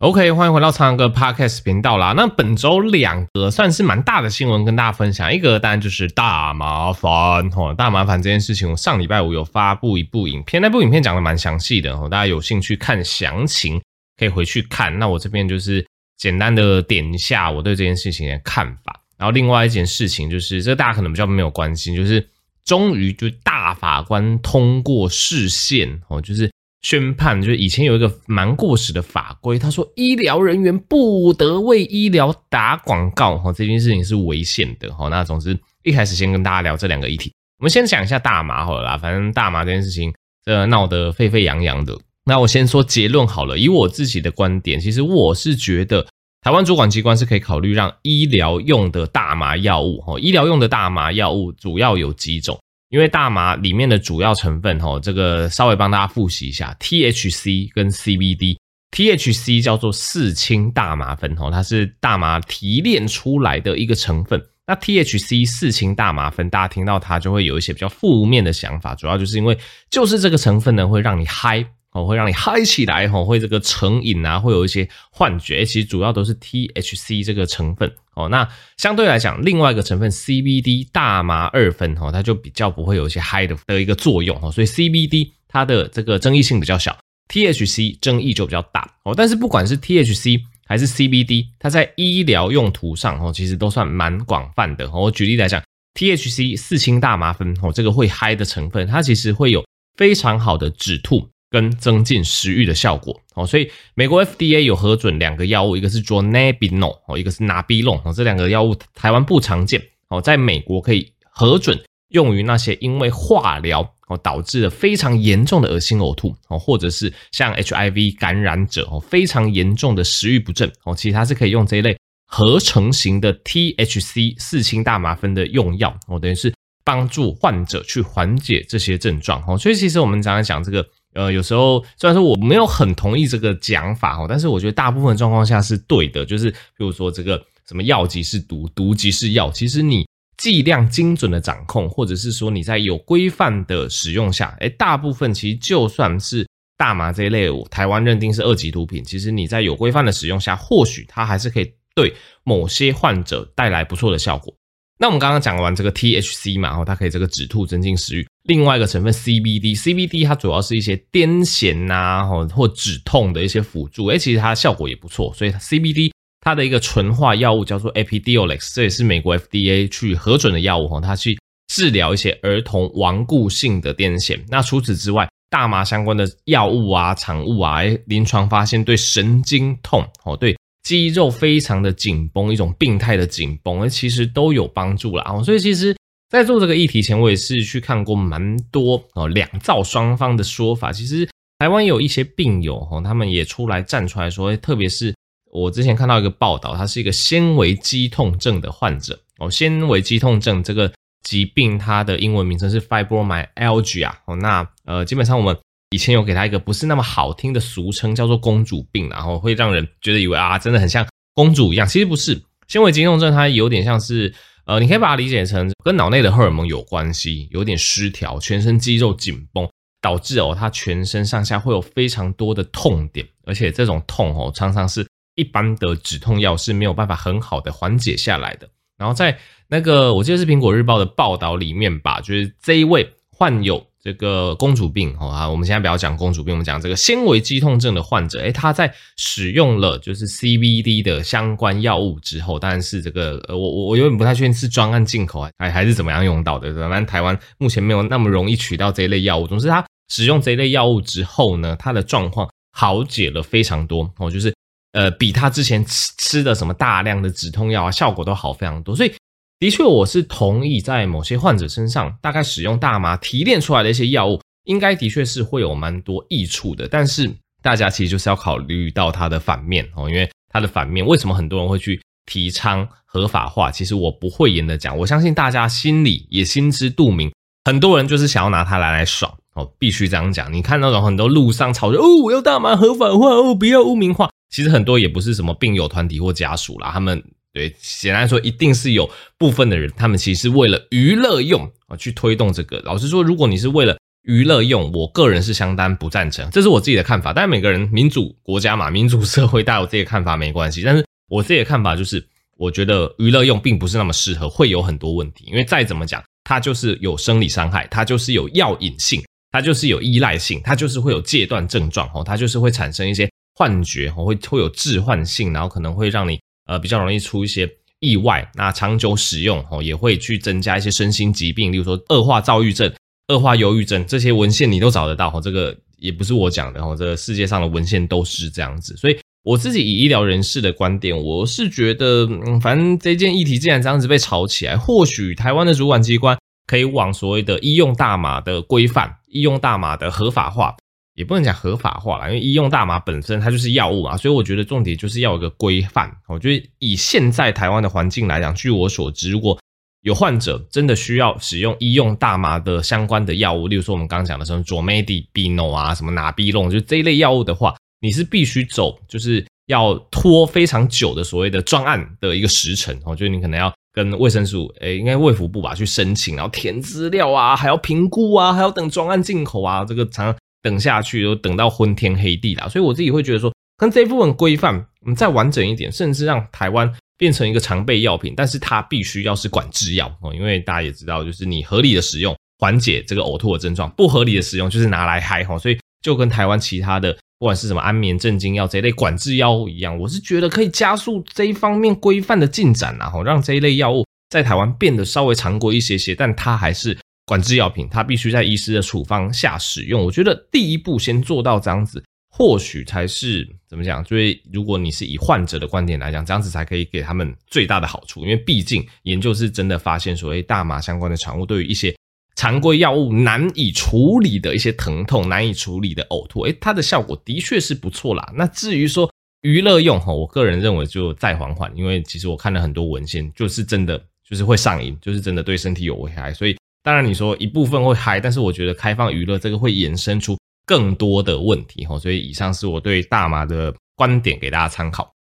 OK，欢迎回到苍蓝鸽 Podcast 频道啦。那本周两个算是蛮大的新闻跟大家分享，一个当然就是大麻烦哦，大麻烦这件事情，我上礼拜五有发布一部影片，那部影片讲的蛮详细的哦，大家有兴趣看详情可以回去看。那我这边就是简单的点一下我对这件事情的看法。然后另外一件事情就是，这个大家可能比较没有关心，就是终于就大法官通过释宪哦，就是。宣判就是以前有一个蛮过时的法规，他说医疗人员不得为医疗打广告，哈，这件事情是违宪的，哈。那总之一开始先跟大家聊这两个议题，我们先讲一下大麻好了啦，反正大麻这件事情这闹得沸沸扬扬的。那我先说结论好了，以我自己的观点，其实我是觉得台湾主管机关是可以考虑让医疗用的大麻药物，哈，医疗用的大麻药物主要有几种。因为大麻里面的主要成分，哦，这个稍微帮大家复习一下，THC 跟 CBD。THC 叫做四氢大麻酚，哦，它是大麻提炼出来的一个成分。那 THC 四氢大麻酚，大家听到它就会有一些比较负面的想法，主要就是因为就是这个成分呢，会让你嗨。哦，会让你嗨起来，吼，会这个成瘾啊，会有一些幻觉。其实主要都是 THC 这个成分。哦，那相对来讲，另外一个成分 CBD 大麻二酚，哦，它就比较不会有一些嗨的的一个作用。哦，所以 CBD 它的这个争议性比较小，THC 争议就比较大。哦，但是不管是 THC 还是 CBD，它在医疗用途上，哦，其实都算蛮广泛的。我举例来讲，THC 四氢大麻酚，哦，这个会嗨的成分，它其实会有非常好的止吐。跟增进食欲的效果。哦，所以美国 FDA 有核准两个药物，一个是 Dronabinol 哦，一个是 Nabilon 哦，这两个药物台湾不常见。哦，在美国可以核准用于那些因为化疗哦导致了非常严重的恶心呕吐哦，或者是像 HIV 感染者哦非常严重的食欲不振。哦，其实它是可以用这一类合成型的 THC 四氢大麻酚的用药哦，等于是帮助患者去缓解这些症状。哦，所以其实我们常常讲这个。呃，有时候虽然说我没有很同意这个讲法哦，但是我觉得大部分状况下是对的。就是比如说这个什么药即是毒，毒即是药，其实你剂量精准的掌控，或者是说你在有规范的使用下，诶，大部分其实就算是大麻这一类，台湾认定是二级毒品，其实你在有规范的使用下，或许它还是可以对某些患者带来不错的效果。那我们刚刚讲完这个 THC 嘛，然后它可以这个止吐、增进食欲。另外一个成分 CBD，CBD 它主要是一些癫痫呐，或止痛的一些辅助。诶，其实它效果也不错。所以 CBD 它的一个纯化药物叫做 Epidiolex，这也是美国 FDA 去核准的药物哈，它去治疗一些儿童顽固性的癫痫。那除此之外，大麻相关的药物啊、产物啊，临床发现对神经痛哦，对。肌肉非常的紧绷，一种病态的紧绷，而其实都有帮助啦。所以其实，在做这个议题前，我也是去看过蛮多哦两造双方的说法。其实台湾有一些病友哦，他们也出来站出来说，特别是我之前看到一个报道，他是一个纤维肌痛症的患者哦。纤维肌痛症这个疾病，它的英文名称是 fibromyalgia 哦。那呃，基本上我们。以前有给他一个不是那么好听的俗称，叫做“公主病”，然后会让人觉得以为啊，真的很像公主一样。其实不是，纤维肌痛症它有点像是，呃，你可以把它理解成跟脑内的荷尔蒙有关系，有点失调，全身肌肉紧绷，导致哦，他全身上下会有非常多的痛点，而且这种痛哦，常常是一般的止痛药是没有办法很好的缓解下来的。然后在那个我记得是苹果日报的报道里面吧，就是这一位患有。这个公主病哦啊，我们现在不要讲公主病，我们讲这个纤维肌痛症的患者，诶，他在使用了就是 CBD 的相关药物之后，当然是这个呃，我我我有点不太确定是专案进口还还是怎么样用到的，反正台湾目前没有那么容易取到这一类药物。总之，他使用这一类药物之后呢，他的状况好解了非常多哦，就是呃，比他之前吃吃的什么大量的止痛药啊，效果都好非常多，所以。的确，我是同意，在某些患者身上，大概使用大麻提炼出来的一些药物，应该的确是会有蛮多益处的。但是，大家其实就是要考虑到它的反面哦，因为它的反面，为什么很多人会去提倡合法化？其实我不讳言的讲，我相信大家心里也心知肚明，很多人就是想要拿它来来爽哦，必须这样讲。你看那种很多路上吵着哦，我要大麻合法化哦，不要污名化，其实很多也不是什么病友团体或家属啦，他们。对，显然说一定是有部分的人，他们其实是为了娱乐用啊去推动这个。老实说，如果你是为了娱乐用，我个人是相当不赞成，这是我自己的看法。但每个人民主国家嘛，民主社会，大家有自己的看法没关系。但是我自己的看法就是，我觉得娱乐用并不是那么适合，会有很多问题。因为再怎么讲，它就是有生理伤害，它就是有药瘾性，它就是有依赖性，它就是会有戒断症状哦，它就是会产生一些幻觉哦，会会有致幻性，然后可能会让你呃比较容易出一些意外。那长久使用哦，也会去增加一些身心疾病，例如说恶化躁郁症。恶化忧郁症这些文献你都找得到哦，这个也不是我讲的哦，这个世界上的文献都是这样子，所以我自己以医疗人士的观点，我是觉得，嗯，反正这件议题既然这样子被炒起来，或许台湾的主管机关可以往所谓的医用大麻的规范、医用大麻的合法化，也不能讲合法化啦，因为医用大麻本身它就是药物嘛，所以我觉得重点就是要有个规范。我觉得以现在台湾的环境来讲，据我所知，如果有患者真的需要使用医用大麻的相关的药物，例如说我们刚刚讲的什么佐美地、比诺啊、什么拿比龙，就这一类药物的话，你是必须走，就是要拖非常久的所谓的专案的一个时程哦，就是你可能要跟卫生署，诶，应该卫福部吧，去申请，然后填资料啊，还要评估啊，还要等专案进口啊，这个常等下去都等到昏天黑地啦。所以我自己会觉得说，跟这部分规范，我们再完整一点，甚至让台湾。变成一个常备药品，但是它必须要是管制药哦，因为大家也知道，就是你合理的使用缓解这个呕吐的症状，不合理的使用就是拿来嗨哈，所以就跟台湾其他的不管是什么安眠镇静药这一类管制药物一样，我是觉得可以加速这一方面规范的进展然后，让这一类药物在台湾变得稍微常规一些些，但它还是管制药品，它必须在医师的处方下使用。我觉得第一步先做到这样子。或许才是怎么讲？就是如果你是以患者的观点来讲，这样子才可以给他们最大的好处。因为毕竟研究是真的发现，所谓大麻相关的产物对于一些常规药物难以处理的一些疼痛、难以处理的呕吐，诶，它的效果的确是不错啦。那至于说娱乐用哈，我个人认为就再缓缓，因为其实我看了很多文献，就是真的就是会上瘾，就是真的对身体有危害。所以当然你说一部分会嗨，但是我觉得开放娱乐这个会衍生出。更多的问题哈，所以以上是我对大麻的观点，给大家参考。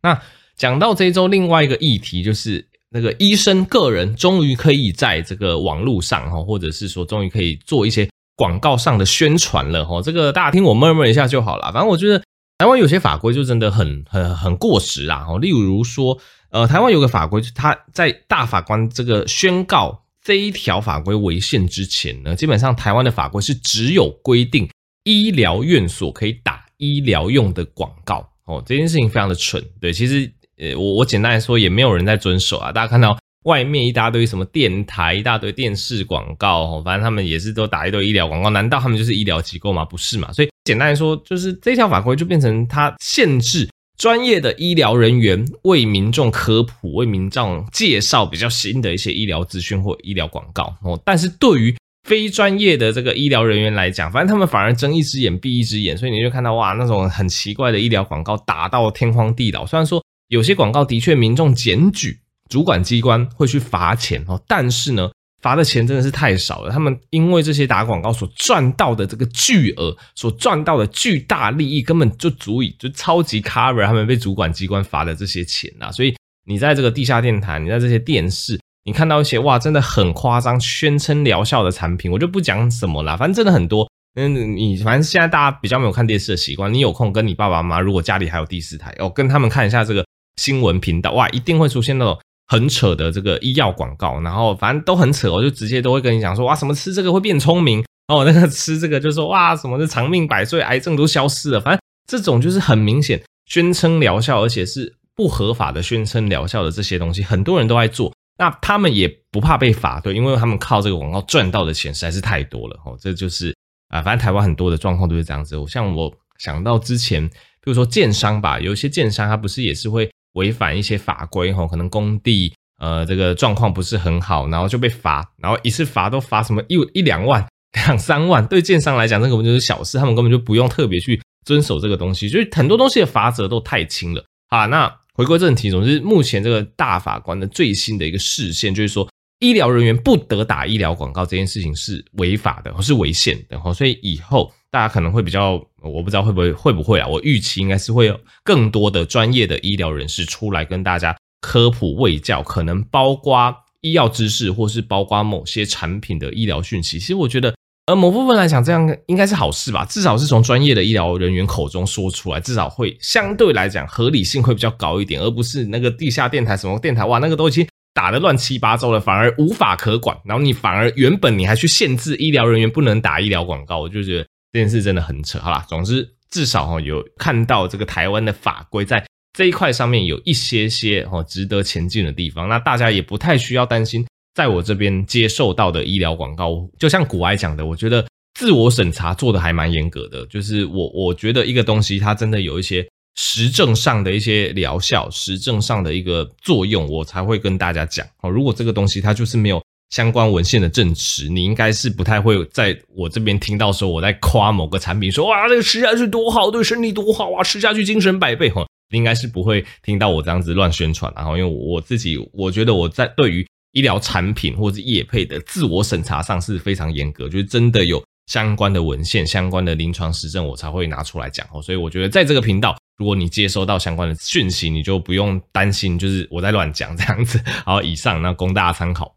那讲到这周另外一个议题，就是那个医生个人终于可以在这个网络上哈，或者是说终于可以做一些广告上的宣传了哈。这个大家听我闷闷一下就好了。反正我觉得台湾有些法规就真的很很很过时啊。例如说，呃，台湾有个法规，他在大法官这个宣告这一条法规违宪之前呢，基本上台湾的法规是只有规定。医疗院所可以打医疗用的广告哦，这件事情非常的蠢。对，其实呃，我我简单来说，也没有人在遵守啊。大家看到外面一大堆什么电台、一大堆电视广告哦，反正他们也是都打一堆医疗广告。难道他们就是医疗机构吗？不是嘛？所以简单来说，就是这条法规就变成它限制专业的医疗人员为民众科普、为民众介绍比较新的一些医疗资讯或医疗广告哦。但是对于非专业的这个医疗人员来讲，反正他们反而睁一只眼闭一只眼，所以你就看到哇，那种很奇怪的医疗广告打到天荒地老。虽然说有些广告的确民众检举，主管机关会去罚钱哦，但是呢，罚的钱真的是太少了。他们因为这些打广告所赚到的这个巨额，所赚到的巨大利益，根本就足以就超级 cover 他们被主管机关罚的这些钱啊。所以你在这个地下电台，你在这些电视。你看到一些哇，真的很夸张，宣称疗效的产品，我就不讲什么啦，反正真的很多。嗯，你反正现在大家比较没有看电视的习惯，你有空跟你爸爸妈妈，如果家里还有第四台，哦，跟他们看一下这个新闻频道，哇，一定会出现那种很扯的这个医药广告，然后反正都很扯，我就直接都会跟你讲说，哇，什么吃这个会变聪明，哦，那个吃这个就说哇，什么的长命百岁，癌症都消失了，反正这种就是很明显宣称疗效，而且是不合法的宣称疗效的这些东西，很多人都在做。那他们也不怕被罚，对，因为他们靠这个广告赚到的钱实在是太多了哦。这就是啊，反正台湾很多的状况都是这样子。像我想到之前，比如说建商吧，有一些建商他不是也是会违反一些法规哈，可能工地呃这个状况不是很好，然后就被罚，然后一次罚都罚什么一一两万、两三万，对建商来讲，这个不就是小事，他们根本就不用特别去遵守这个东西，所以很多东西的罚则都太轻了啊。那。回归正题，总之目前这个大法官的最新的一个视线，就是说医疗人员不得打医疗广告这件事情是违法的，或是违宪的。所以以后大家可能会比较，我不知道会不会会不会啊？我预期应该是会有更多的专业的医疗人士出来跟大家科普卫教，可能包括医药知识，或是包括某些产品的医疗讯息。其实我觉得而某部分来讲，这样应该是好事吧？至少是从专业的医疗人员口中说出来，至少会相对来讲合理性会比较高一点，而不是那个地下电台什么电台哇，那个都已经打得乱七八糟了，反而无法可管。然后你反而原本你还去限制医疗人员不能打医疗广告，我就觉得这件事真的很扯。好啦，总之至少哈有看到这个台湾的法规在这一块上面有一些些哦值得前进的地方，那大家也不太需要担心。在我这边接受到的医疗广告，就像古埃讲的，我觉得自我审查做的还蛮严格的。就是我我觉得一个东西它真的有一些实证上的一些疗效，实证上的一个作用，我才会跟大家讲哦。如果这个东西它就是没有相关文献的证实，你应该是不太会在我这边听到说我在夸某个产品，说哇这个吃下去多好，对身体多好啊，吃下去精神百倍哈，应该是不会听到我这样子乱宣传。然后因为我自己我觉得我在对于。医疗产品或者是业配的自我审查上是非常严格，就是真的有相关的文献、相关的临床实证，我才会拿出来讲哦。所以我觉得在这个频道，如果你接收到相关的讯息，你就不用担心，就是我在乱讲这样子。好，以上那供大家参考。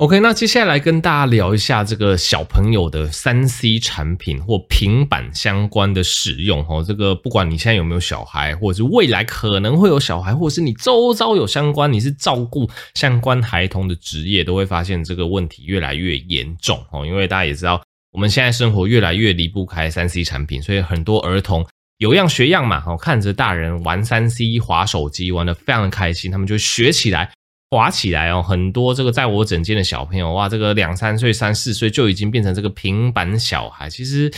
OK，那接下来跟大家聊一下这个小朋友的三 C 产品或平板相关的使用哦。这个不管你现在有没有小孩，或者是未来可能会有小孩，或者是你周遭有相关，你是照顾相关孩童的职业，都会发现这个问题越来越严重哦。因为大家也知道，我们现在生活越来越离不开三 C 产品，所以很多儿童有样学样嘛，哦，看着大人玩三 C、滑手机，玩得非常的开心，他们就学起来。滑起来哦，很多这个在我诊间的小朋友哇，这个两三岁、三四岁就已经变成这个平板小孩。其实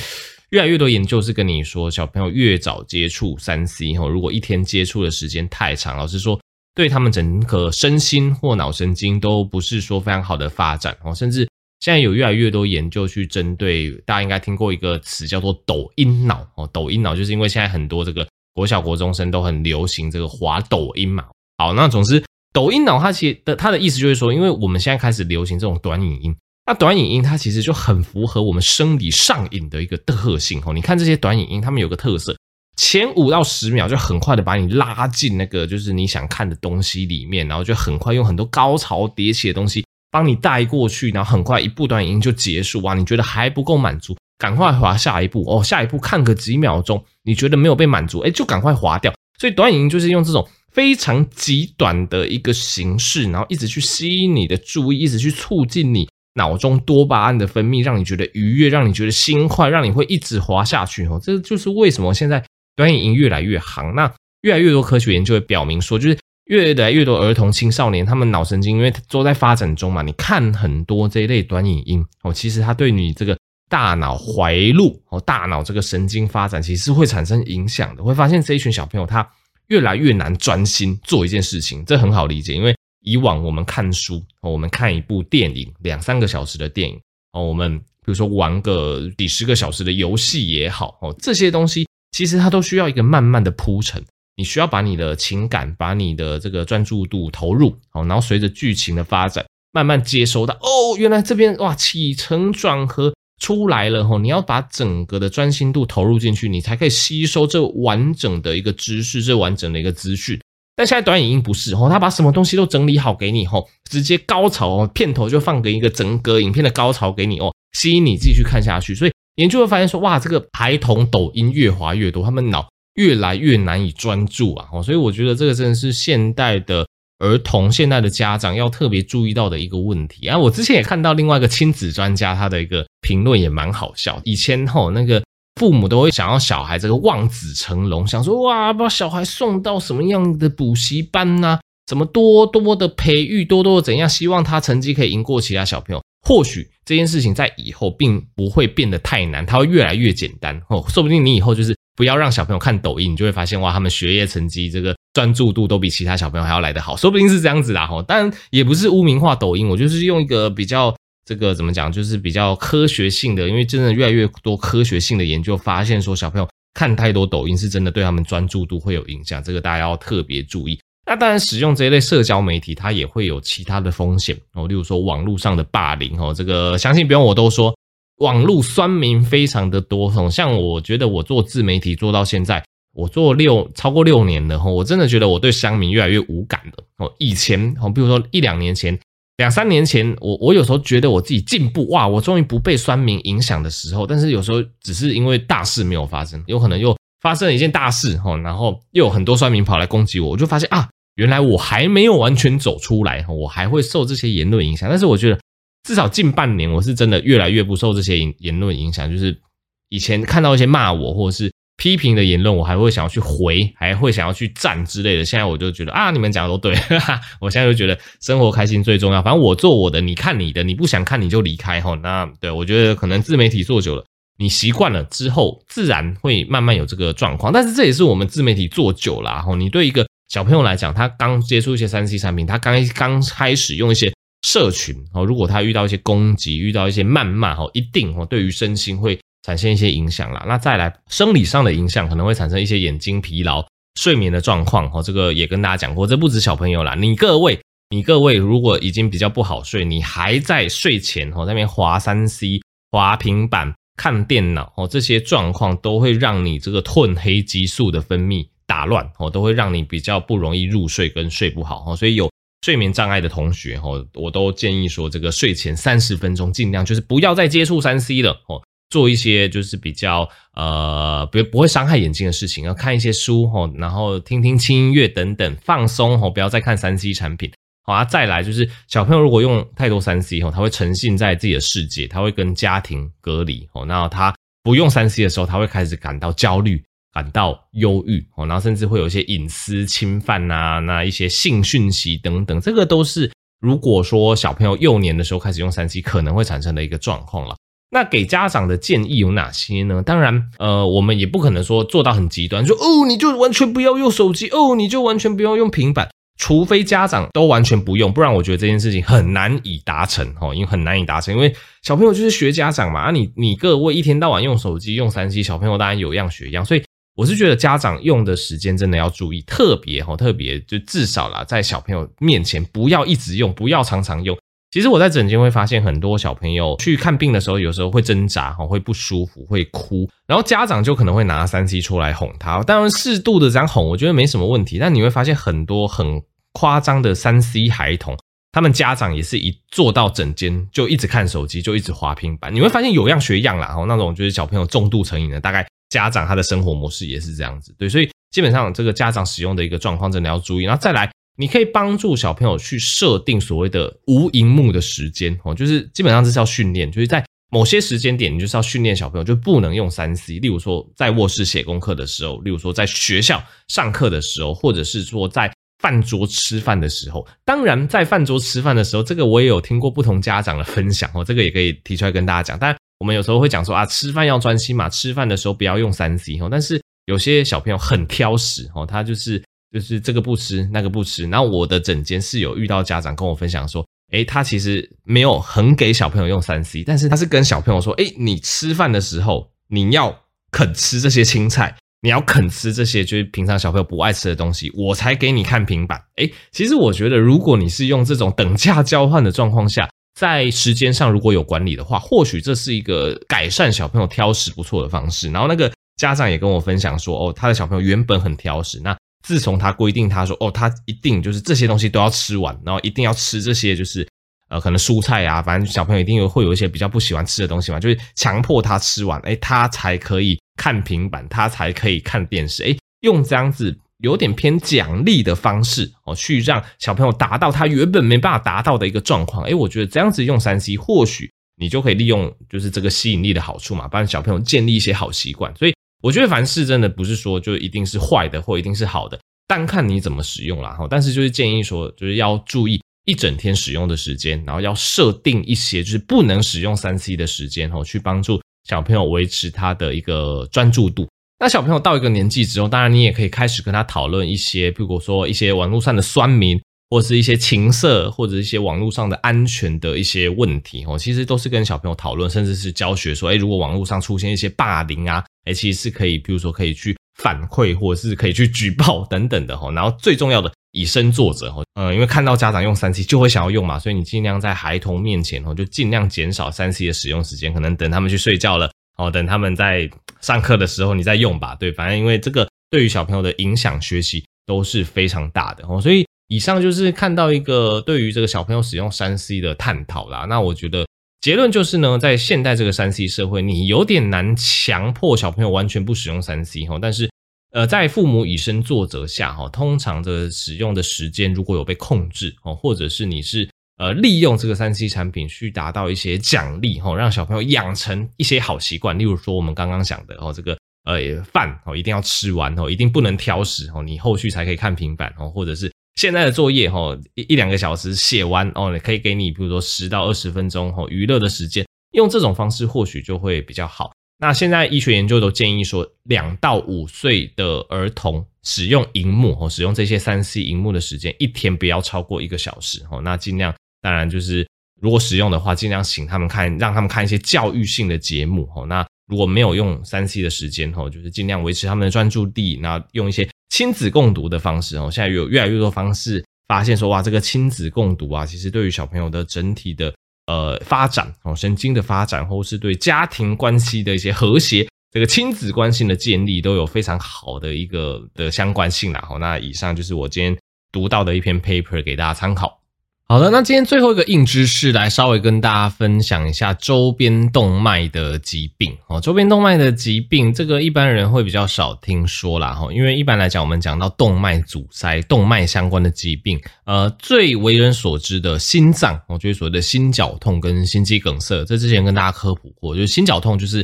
越来越多研究是跟你说，小朋友越早接触三 C 哦，如果一天接触的时间太长，老实说，对他们整个身心或脑神经都不是说非常好的发展哦。甚至现在有越来越多研究去针对，大家应该听过一个词叫做“抖音脑”哦，“抖音脑”就是因为现在很多这个国小国中生都很流行这个滑抖音嘛。好，那总之。抖音脑它其实的它的意思就是说，因为我们现在开始流行这种短影音，那短影音它其实就很符合我们生理上瘾的一个特性哦。你看这些短影音，它们有个特色，前五到十秒就很快的把你拉进那个就是你想看的东西里面，然后就很快用很多高潮迭起的东西帮你带过去，然后很快一部短影音就结束哇！你觉得还不够满足，赶快滑下一步哦，下一步看个几秒钟，你觉得没有被满足，哎，就赶快滑掉。所以短影音就是用这种。非常极短的一个形式，然后一直去吸引你的注意，一直去促进你脑中多巴胺的分泌，让你觉得愉悦，让你觉得心快，让你会一直滑下去哦。这就是为什么现在短影音越来越行。那越来越多科学研究会表明说，就是越来越多儿童青少年他们脑神经因为都在发展中嘛，你看很多这一类短影音哦，其实它对你这个大脑回路哦，大脑这个神经发展其实是会产生影响的。会发现这一群小朋友他。越来越难专心做一件事情，这很好理解，因为以往我们看书，我们看一部电影两三个小时的电影，哦，我们比如说玩个几十个小时的游戏也好，哦，这些东西其实它都需要一个慢慢的铺陈，你需要把你的情感，把你的这个专注度投入，哦，然后随着剧情的发展，慢慢接收到，哦，原来这边哇起承转合。出来了吼，你要把整个的专心度投入进去，你才可以吸收这完整的一个知识，这完整的一个资讯。但现在短影音不是吼，他把什么东西都整理好给你吼，直接高潮哦，片头就放给一个整个影片的高潮给你哦，吸引你继续看下去。所以研究会发现说，哇，这个孩童抖音越滑越多，他们脑越来越难以专注啊。所以我觉得这个真的是现代的。儿童现在的家长要特别注意到的一个问题啊，我之前也看到另外一个亲子专家他的一个评论也蛮好笑。以前吼那个父母都会想要小孩这个望子成龙，想说哇把小孩送到什么样的补习班呐，怎么多多的培育，多多的怎样，希望他成绩可以赢过其他小朋友。或许这件事情在以后并不会变得太难，它会越来越简单哦。说不定你以后就是不要让小朋友看抖音，你就会发现哇，他们学业成绩这个。专注度都比其他小朋友还要来得好，说不定是这样子啦哈。但也不是污名化抖音，我就是用一个比较这个怎么讲，就是比较科学性的，因为真的越来越多科学性的研究发现说，小朋友看太多抖音是真的对他们专注度会有影响，这个大家要特别注意。那当然，使用这一类社交媒体，它也会有其他的风险哦，例如说网络上的霸凌哦，这个相信不用我都说，网络酸民非常的多。像我觉得我做自媒体做到现在。我做六超过六年了哈，我真的觉得我对乡民越来越无感了哦。以前哦，比如说一两年前两三年前，我我有时候觉得我自己进步哇，我终于不被酸民影响的时候，但是有时候只是因为大事没有发生，有可能又发生了一件大事哈，然后又有很多酸民跑来攻击我，我就发现啊，原来我还没有完全走出来，我还会受这些言论影响。但是我觉得至少近半年，我是真的越来越不受这些言言论影响，就是以前看到一些骂我或者是。批评的言论，我还会想要去回，还会想要去赞之类的。现在我就觉得啊，你们讲的都对，哈哈，我现在就觉得生活开心最重要。反正我做我的，你看你的，你不想看你就离开哈。那对，我觉得可能自媒体做久了，你习惯了之后，自然会慢慢有这个状况。但是这也是我们自媒体做久了哈。你对一个小朋友来讲，他刚接触一些三 C 产品，他刚刚开始用一些社群哦，如果他遇到一些攻击，遇到一些谩骂哦，一定哦，对于身心会。产生一些影响啦，那再来生理上的影响，可能会产生一些眼睛疲劳、睡眠的状况。哦，这个也跟大家讲过，这不止小朋友啦，你各位，你各位如果已经比较不好睡，你还在睡前哦在那边滑三 C、滑平板、看电脑哦，这些状况都会让你这个褪黑激素的分泌打乱哦，都会让你比较不容易入睡跟睡不好哦。所以有睡眠障碍的同学哦，我都建议说，这个睡前三十分钟尽量就是不要再接触三 C 了哦。做一些就是比较呃不不会伤害眼睛的事情，要看一些书吼，然后听听轻音乐等等放松吼，不要再看三 C 产品。好啊，再来就是小朋友如果用太多三 C 吼，他会沉浸在自己的世界，他会跟家庭隔离哦。然后他不用三 C 的时候，他会开始感到焦虑、感到忧郁哦，然后甚至会有一些隐私侵犯啊，那一些性讯息等等，这个都是如果说小朋友幼年的时候开始用三 C 可能会产生的一个状况了。那给家长的建议有哪些呢？当然，呃，我们也不可能说做到很极端，说哦，你就完全不要用手机，哦，你就完全不要用平板，除非家长都完全不用，不然我觉得这件事情很难以达成哦，因为很难以达成，因为小朋友就是学家长嘛，啊，你你各位一天到晚用手机用三 C，小朋友当然有样学样，所以我是觉得家长用的时间真的要注意，特别哈，特别就至少啦，在小朋友面前不要一直用，不要常常用。其实我在诊间会发现很多小朋友去看病的时候，有时候会挣扎，会不舒服，会哭，然后家长就可能会拿三 C 出来哄他。当然适度的这样哄，我觉得没什么问题。但你会发现很多很夸张的三 C 孩童，他们家长也是一坐到诊间就一直看手机，就一直滑平板。你会发现有样学样啦，那种就是小朋友重度成瘾的，大概家长他的生活模式也是这样子。对，所以基本上这个家长使用的一个状况真的要注意。然后再来。你可以帮助小朋友去设定所谓的无荧幕的时间哦，就是基本上这是要训练，就是在某些时间点，你就是要训练小朋友就不能用三 C。例如说在卧室写功课的时候，例如说在学校上课的时候，或者是说在饭桌吃饭的时候。当然，在饭桌吃饭的时候，这个我也有听过不同家长的分享哦，这个也可以提出来跟大家讲。但我们有时候会讲说啊，吃饭要专心嘛，吃饭的时候不要用三 C 哦。但是有些小朋友很挑食哦，他就是。就是这个不吃，那个不吃。然后我的整间是有遇到家长跟我分享说，诶，他其实没有很给小朋友用三 C，但是他是跟小朋友说，诶，你吃饭的时候你要肯吃这些青菜，你要肯吃这些就是平常小朋友不爱吃的东西，我才给你看平板。诶，其实我觉得如果你是用这种等价交换的状况下，在时间上如果有管理的话，或许这是一个改善小朋友挑食不错的方式。然后那个家长也跟我分享说，哦，他的小朋友原本很挑食，那。自从他规定，他说哦，他一定就是这些东西都要吃完，然后一定要吃这些，就是呃，可能蔬菜啊，反正小朋友一定有会有一些比较不喜欢吃的东西嘛，就是强迫他吃完，诶，他才可以看平板，他才可以看电视，诶，用这样子有点偏奖励的方式哦，去让小朋友达到他原本没办法达到的一个状况，诶，我觉得这样子用三 C，或许你就可以利用就是这个吸引力的好处嘛，帮小朋友建立一些好习惯，所以。我觉得凡事真的不是说就一定是坏的或一定是好的，单看你怎么使用啦。哈。但是就是建议说，就是要注意一整天使用的时间，然后要设定一些就是不能使用三 C 的时间，哈，去帮助小朋友维持他的一个专注度。那小朋友到一个年纪之后，当然你也可以开始跟他讨论一些，比如说一些网络上的酸民。或是一些情色，或者一些网络上的安全的一些问题哦，其实都是跟小朋友讨论，甚至是教学说，诶，如果网络上出现一些霸凌啊，诶，其实是可以，比如说可以去反馈，或者是可以去举报等等的哈。然后最重要的以身作则哈，呃，因为看到家长用三 C 就会想要用嘛，所以你尽量在孩童面前哦，就尽量减少三 C 的使用时间，可能等他们去睡觉了哦，等他们在上课的时候你再用吧。对，反正因为这个对于小朋友的影响学习都是非常大的哦，所以。以上就是看到一个对于这个小朋友使用三 C 的探讨啦。那我觉得结论就是呢，在现代这个三 C 社会，你有点难强迫小朋友完全不使用三 C 哈。但是，呃，在父母以身作则下哈，通常的使用的时间如果有被控制哦，或者是你是。呃，利用这个三 C 产品去达到一些奖励哈，让小朋友养成一些好习惯。例如说，我们刚刚讲的哦，这个呃饭哦一定要吃完哦，一定不能挑食哦，你后续才可以看平板哦，或者是现在的作业哈，一一两个小时写完哦，可以给你比如说十到二十分钟哦娱乐的时间，用这种方式或许就会比较好。那现在医学研究都建议说，两到五岁的儿童使用荧幕哦，使用这些三 C 荧幕的时间，一天不要超过一个小时哦，那尽量。当然，就是如果使用的话，尽量请他们看，让他们看一些教育性的节目。那如果没有用三 C 的时间，就是尽量维持他们的专注力，那用一些亲子共读的方式。哦，现在有越来越多方式发现说，哇，这个亲子共读啊，其实对于小朋友的整体的呃发展哦，神经的发展，或是对家庭关系的一些和谐，这个亲子关系的建立，都有非常好的一个的相关性啦。好，那以上就是我今天读到的一篇 paper，给大家参考。好的，那今天最后一个硬知识，来稍微跟大家分享一下周边动脉的疾病哦。周边动脉的疾病，这个一般人会比较少听说啦哈，因为一般来讲，我们讲到动脉阻塞、动脉相关的疾病，呃，最为人所知的心脏，我觉得所谓的心绞痛跟心肌梗塞，这之前跟大家科普过，就是心绞痛就是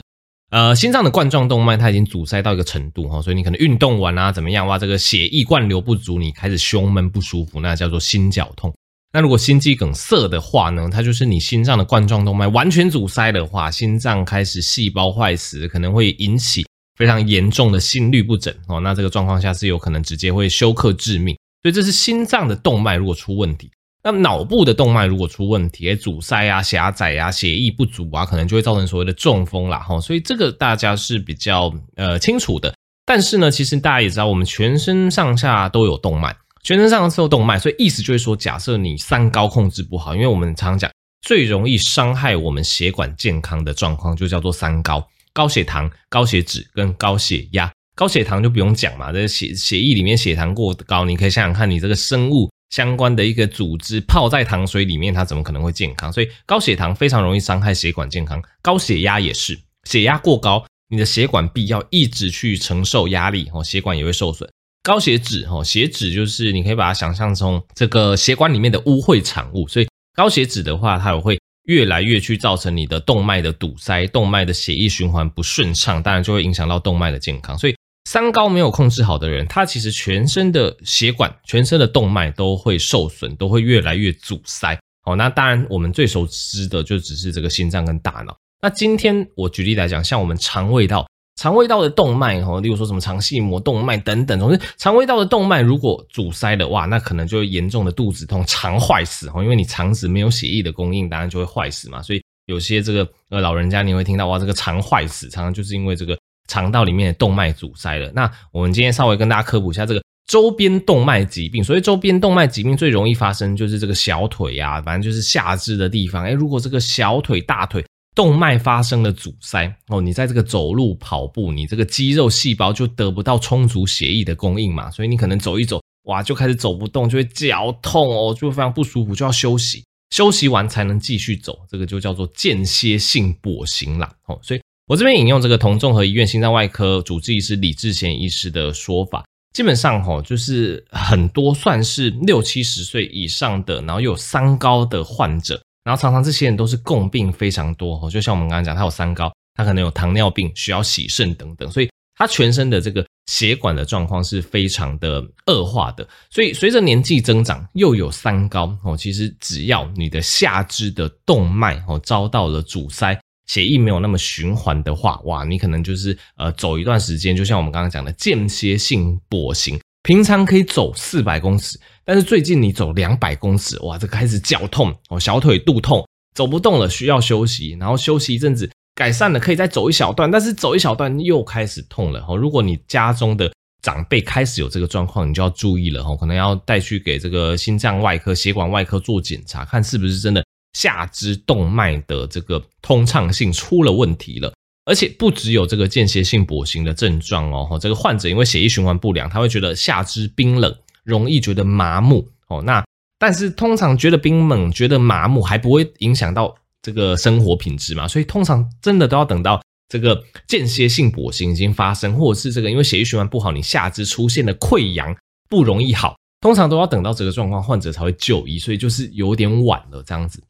呃心脏的冠状动脉它已经阻塞到一个程度哈，所以你可能运动完啊怎么样哇，这个血液灌流不足，你开始胸闷不舒服，那叫做心绞痛。那如果心肌梗塞的话呢？它就是你心脏的冠状动脉完全阻塞的话，心脏开始细胞坏死，可能会引起非常严重的心律不整哦。那这个状况下是有可能直接会休克致命。所以这是心脏的动脉如果出问题，那脑部的动脉如果出问题，阻塞啊、狭窄啊、血液不足啊，可能就会造成所谓的中风啦。哈，所以这个大家是比较呃清楚的。但是呢，其实大家也知道，我们全身上下都有动脉。全身上都有动脉，所以意思就是说，假设你三高控制不好，因为我们常讲最容易伤害我们血管健康的状况就叫做三高：高血糖、高血脂跟高血压。高血糖就不用讲嘛，这血血液里面血糖过高，你可以想想看，你这个生物相关的一个组织泡在糖水里面，它怎么可能会健康？所以高血糖非常容易伤害血管健康，高血压也是，血压过高，你的血管壁要一直去承受压力，哦，血管也会受损。高血脂，哈，血脂就是你可以把它想象成这个血管里面的污秽产物，所以高血脂的话，它也会越来越去造成你的动脉的堵塞，动脉的血液循环不顺畅，当然就会影响到动脉的健康。所以三高没有控制好的人，他其实全身的血管、全身的动脉都会受损，都会越来越阻塞。好，那当然我们最熟知的就只是这个心脏跟大脑。那今天我举例来讲，像我们肠胃道。肠胃道的动脉，哈，例如说什么肠系膜动脉等等，总之肠胃道的动脉如果阻塞的话，那可能就会严重的肚子痛、肠坏死，哈，因为你肠子没有血液的供应，当然就会坏死嘛。所以有些这个呃老人家你会听到哇，这个肠坏死，常常就是因为这个肠道里面的动脉阻塞了。那我们今天稍微跟大家科普一下这个周边动脉疾病。所谓周边动脉疾病最容易发生就是这个小腿呀，反正就是下肢的地方。诶，如果这个小腿、大腿。动脉发生了阻塞哦，你在这个走路、跑步，你这个肌肉细胞就得不到充足血液的供应嘛，所以你可能走一走，哇，就开始走不动，就会脚痛哦，就会非常不舒服，就要休息，休息完才能继续走，这个就叫做间歇性跛行啦。哦，所以我这边引用这个同综合医院心脏外科主治医师李志贤医师的说法，基本上哈，就是很多算是六七十岁以上的，然后又有三高的患者。然后常常这些人都是共病非常多哦，就像我们刚刚讲，他有三高，他可能有糖尿病，需要洗肾等等，所以他全身的这个血管的状况是非常的恶化的。所以随着年纪增长，又有三高哦，其实只要你的下肢的动脉哦遭到了阻塞，血液没有那么循环的话，哇，你可能就是呃走一段时间，就像我们刚刚讲的间歇性跛行。平常可以走四百公尺，但是最近你走两百公尺，哇，这开始脚痛哦，小腿肚痛，走不动了，需要休息，然后休息一阵子，改善了，可以再走一小段，但是走一小段又开始痛了哦。如果你家中的长辈开始有这个状况，你就要注意了哦，可能要带去给这个心脏外科、血管外科做检查，看是不是真的下肢动脉的这个通畅性出了问题了。而且不只有这个间歇性跛行的症状哦，这个患者因为血液循环不良，他会觉得下肢冰冷，容易觉得麻木，哦。那但是通常觉得冰冷、觉得麻木还不会影响到这个生活品质嘛，所以通常真的都要等到这个间歇性跛行已经发生，或者是这个因为血液循环不好，你下肢出现了溃疡不容易好，通常都要等到这个状况，患者才会就医，所以就是有点晚了这样子。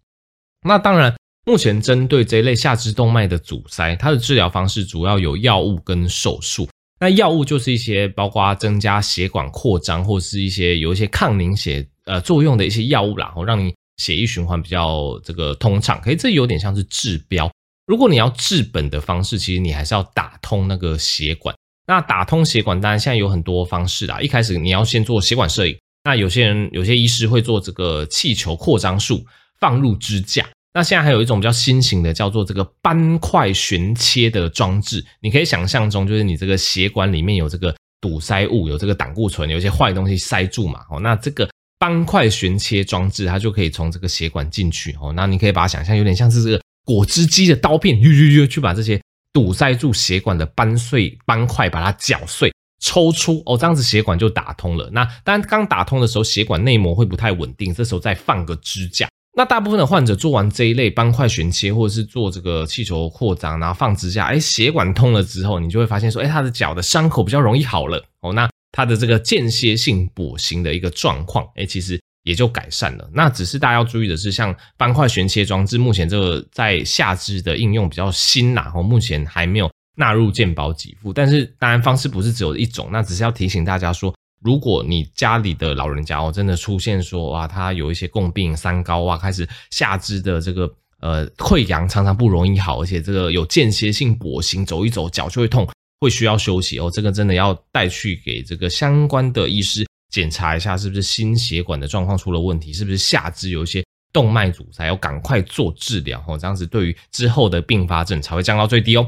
那当然。目前针对这一类下肢动脉的阻塞，它的治疗方式主要有药物跟手术。那药物就是一些包括增加血管扩张，或是一些有一些抗凝血呃作用的一些药物，然后让你血液循环比较这个通畅。可以，这有点像是治标。如果你要治本的方式，其实你还是要打通那个血管。那打通血管，当然现在有很多方式啦。一开始你要先做血管摄影，那有些人有些医师会做这个气球扩张术，放入支架。那现在还有一种比较新型的，叫做这个斑块旋切的装置。你可以想象中，就是你这个血管里面有这个堵塞物，有这个胆固醇，有一些坏东西塞住嘛。哦，那这个斑块旋切装置，它就可以从这个血管进去。哦，那你可以把它想象有点像是这个果汁机的刀片，呦呦呦，去把这些堵塞住血管的斑碎斑块把它搅碎、抽出。哦，这样子血管就打通了。那当然刚打通的时候，血管内膜会不太稳定，这时候再放个支架。那大部分的患者做完这一类斑块旋切，或者是做这个气球扩张，然后放支架，哎，血管通了之后，你就会发现说，哎，他的脚的伤口比较容易好了哦。那他的这个间歇性跛行的一个状况，哎，其实也就改善了。那只是大家要注意的是，像斑块旋切装置，目前这个在下肢的应用比较新呐，哦，目前还没有纳入健保给付。但是当然方式不是只有一种，那只是要提醒大家说。如果你家里的老人家哦，真的出现说哇，他有一些共病三高啊，开始下肢的这个呃溃疡常常不容易好，而且这个有间歇性跛行，走一走脚就会痛，会需要休息哦。这个真的要带去给这个相关的医师检查一下，是不是心血管的状况出了问题，是不是下肢有一些动脉阻塞，要赶快做治疗哦。这样子对于之后的并发症才会降到最低哦。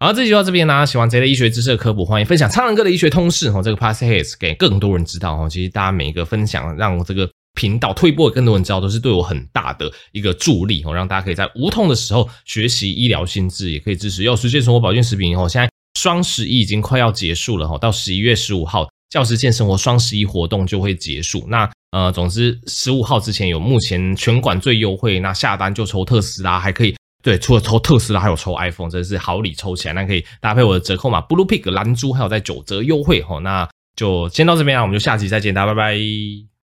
好，这集就到这边啦。喜欢这类医学知识的科普，欢迎分享苍狼哥的医学通识哦。这个 podcast 给更多人知道哦。其实大家每一个分享，让我这个频道推播给更多人知道，都是对我很大的一个助力哦。让大家可以在无痛的时候学习医疗新知，也可以支持药师健生活保健食品哦。现在双十一已经快要结束了哈，到十一月十五号，药师健生活双十一活动就会结束。那呃，总之十五号之前有目前全馆最优惠，那下单就抽特斯拉，还可以。对，除了抽特斯拉，还有抽 iPhone，真是好礼抽起来。那可以搭配我的折扣码 Blue Pig 蓝珠，还有在九折优惠。那就先到这边啊，我们就下期再见，大家拜拜。